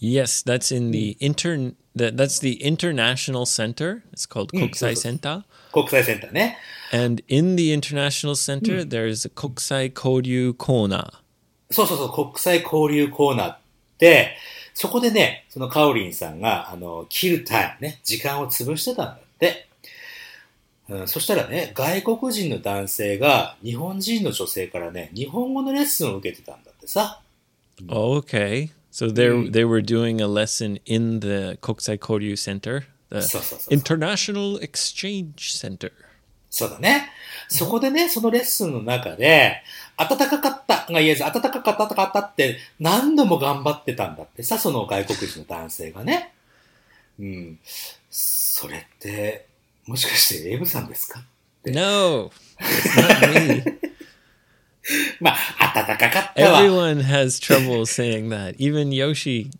Yes, that's in the inter. That, that's the international center. It's called Kokusai Center. 国際センターね。And in the international center, there's a Kokusai Koryu corner. そうそうそう、国際交流コーナーって、そこでね、そのカオリンさんが、あの、切るタイムね、時間を潰してたんだって。うん、そしたらね、外国人の男性が日本人の女性からね、日本語のレッスンを受けてたんだってさ。Oh, okay. So they they were doing a lesson in the Kokusai Koryu Center, the そうそうそう。International Exchange Center. そうだね。そこでね、そのレッスンの中で、暖かかったが言えず、暖かかった、かったって何度も頑張ってたんだってさ、その外国人の男性がね。うん。それって、もしかしてエイブさんですか？No, it's not me. まあ、暖かかったわ。Everyone has trouble saying that. Even Yoshi.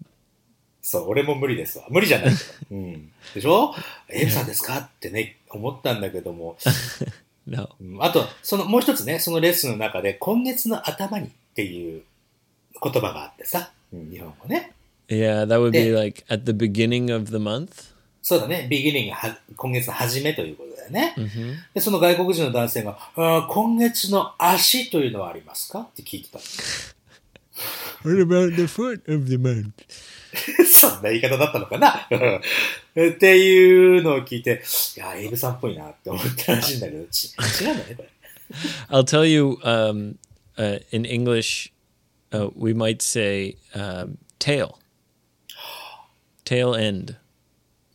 そう、俺も無理ですわ。無理じゃない。うん。でしょ？エイブさんですか？ってね、思ったんだけども。No. うんあと、その、もう一つね、そのレッスンの中で、今月の頭にっていう言葉があってさ、うん、日本語ね。Yeah, that would be like at the beginning of the month. そうだね、ビギニングは、今月の初めということだよね。hmm で、その外国人の男性が、今月の足というのはありますか？って聞いてた。What about the foot of the month? そんな言い方だったのかな？っていうのを聞いて、いや、エイブさんっぽいなって思ったらしいんだけど、ち違うんだね、これ。I'll tell you. Um, uh, in English, uh, we might say um, tail. Tail end.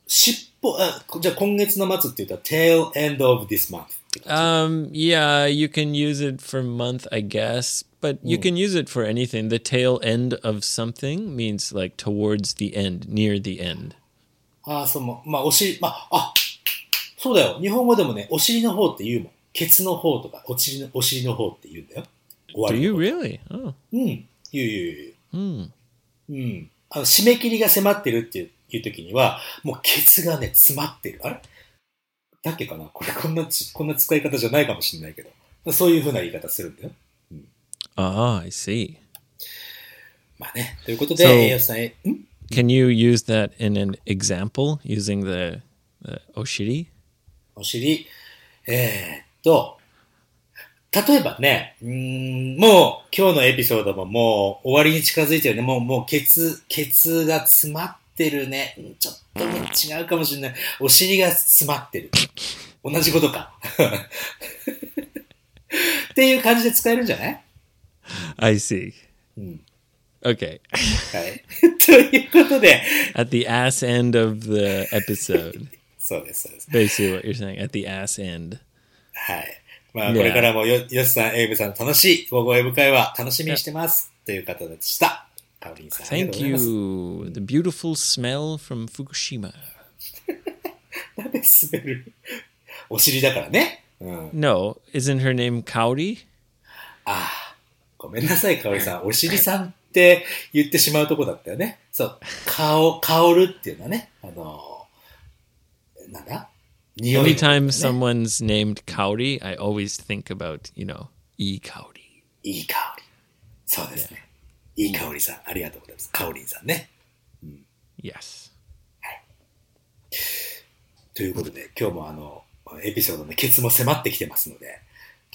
尻尾、あ、じゃあ今月の末って言ったら tail end of this month Um, yeah, you can use it for month, I guess, but you can use it for anything. The tail end of something means like towards the end, near the end. じ。ああ、そうも、まあ、お尻、まあ、あ、そうだよ。日本語でもね、お尻の方って言うもん。ケツの方とか、お尻の、お尻の方って言うんだよ。終わ Do り you の方 really? Oh, うん。言う言う言う hmm. 言う。うん。あの、締め切りが迫ってるっていういう時には、もうケツがね、詰まってる。あれ？だっけかな？これこんなち、こんな使い方じゃないかもしれないけど。そういう風な言い方するんだよ。Ah, I see. まあね。ということで、栄養さん Can you use that in an example using the, the oshiri? お尻。えー、っと、例えばね、うーん、もう今日のエピソードももう終わりに近づいてるね。もう、もうケツ、ケツが詰まってるね。うんちょっとね、違うかもしれない。お尻が詰まってる。同じことか。っていう感じで使えるんじゃない？I see. うん。Okay. はい。ということで、At the ass end of the episode. そうです、そうです。Basically what you're saying. At the ass end. はい。まあ.これからもよ、よしさん、エイブさん、楽しい、午後エイブ会話、楽しみにしてます。という方でした。カオリンさん、Thank you. The beautiful smell from Fukushima. なんで滑るお尻だからね。うん。No, isn't her name Kaori? ああ、ごめんなさい、カオリさん。お尻さんって言ってしまうとこだったよね。そう。顔、香るっていうのはね、あの、なんだ匂いのことだよ Anytime ね、someone's named Kaori, I always think about, you know, E Kaori. いい香り。そうですね。いい香りさん、ありがとうございます。カオリンさんね。Yes. ということで、今日もあの、エピソードのケツも迫ってきてますので、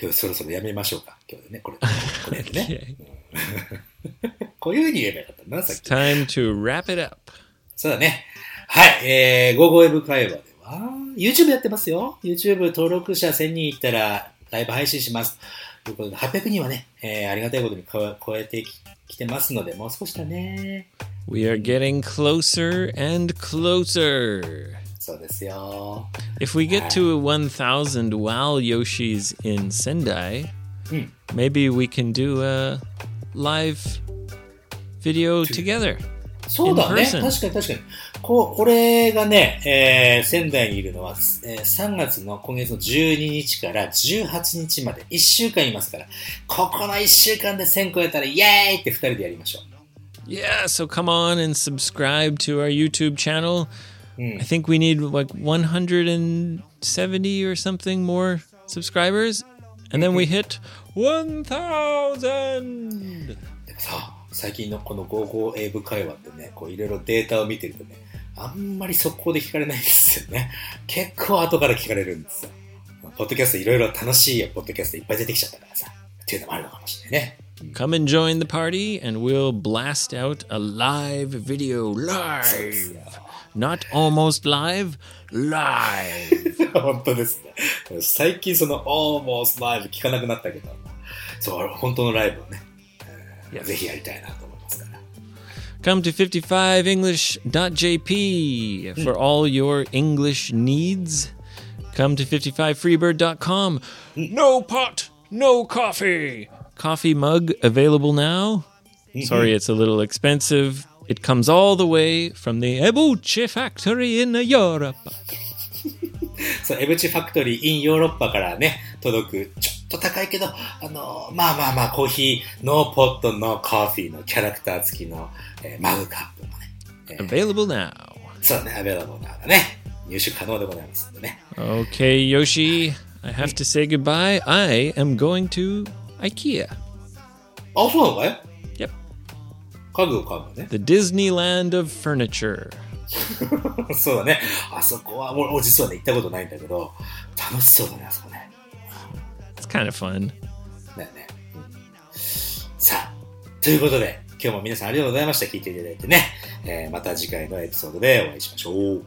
今日そろそろやめましょうか。今日でね、これ、これでね。こういうふうに言えばよかったな、さっき。time to wrap it up. そうだね。はい、えー、午後ウェブ会話では、YouTube やってますよ。YouTube 登録者1000人いったらライブ配信します。ということで、800人はね、えー、ありがたいことに超超えてききてますので、もう少しだね。 We are getting closer and closer. そうですよ。 If we get to 1,000 WoW Yoshis in Sendai, Hmm. maybe we can do a live video together. そうだね。確かに確かに。こう、俺がね、えー、仙台にいるのは、えー3月の今月の12日から18日まで1週間いますから、ここの1週間で1000超えたらイエーイって2人でやりましょ Yeah, so come on and subscribe to our YouTube channel. Hmm. I think we need like 170 or something more subscribers. And then we hit 1,000. 最近のこの55英語会話ってね、こういろいろデータを見てるとね、あんまり速攻で聞かれないんですよね。結構後から聞かれるんですよ。ポッドキャストいろいろ楽しいポッドキャストいっぱい出てきちゃったからさ。っていうのもあるのかもしれないね。Come and join the party, and we'll blast out a live video. Live! Not almost live, live! 本当ですね。最近その、almost live 聞かなくなったけど、そう、本当のライブをね、えーぜひやりたいなと思いますから。 Come to 55english.jp for all your English needs. Come to 55freebird.com. No pot, no coffee. Coffee mug available now. Sorry, it's a little expensive. It comes all the way from the Ebuche factory in Europe. そう、エブチファクトリー in ヨーロッパからね、届く、ちょっ と高いけど、あの、まあまあまあ、コーヒー、ノーポット、ノーコーヒーのキャラクター付きの、えーマグカップもね、えー Available now. そうね、アベラボーながね、入手可能でございますんでね。Okay, Yoshi, I have to say goodbye. I am going to IKEA. あ、そうなのかい？Yep. 家具を買うのね。The Disneyland of furniture. そうだね。あそこは、俺、俺実はね、行ったことないんだけど、楽しそうだね、あそこね。Kind of fun. だよね。さあ、ということで、今日も皆さんありがとうございました。聞いていただいてね。えーまた次回のエピソードでお会いしましょう。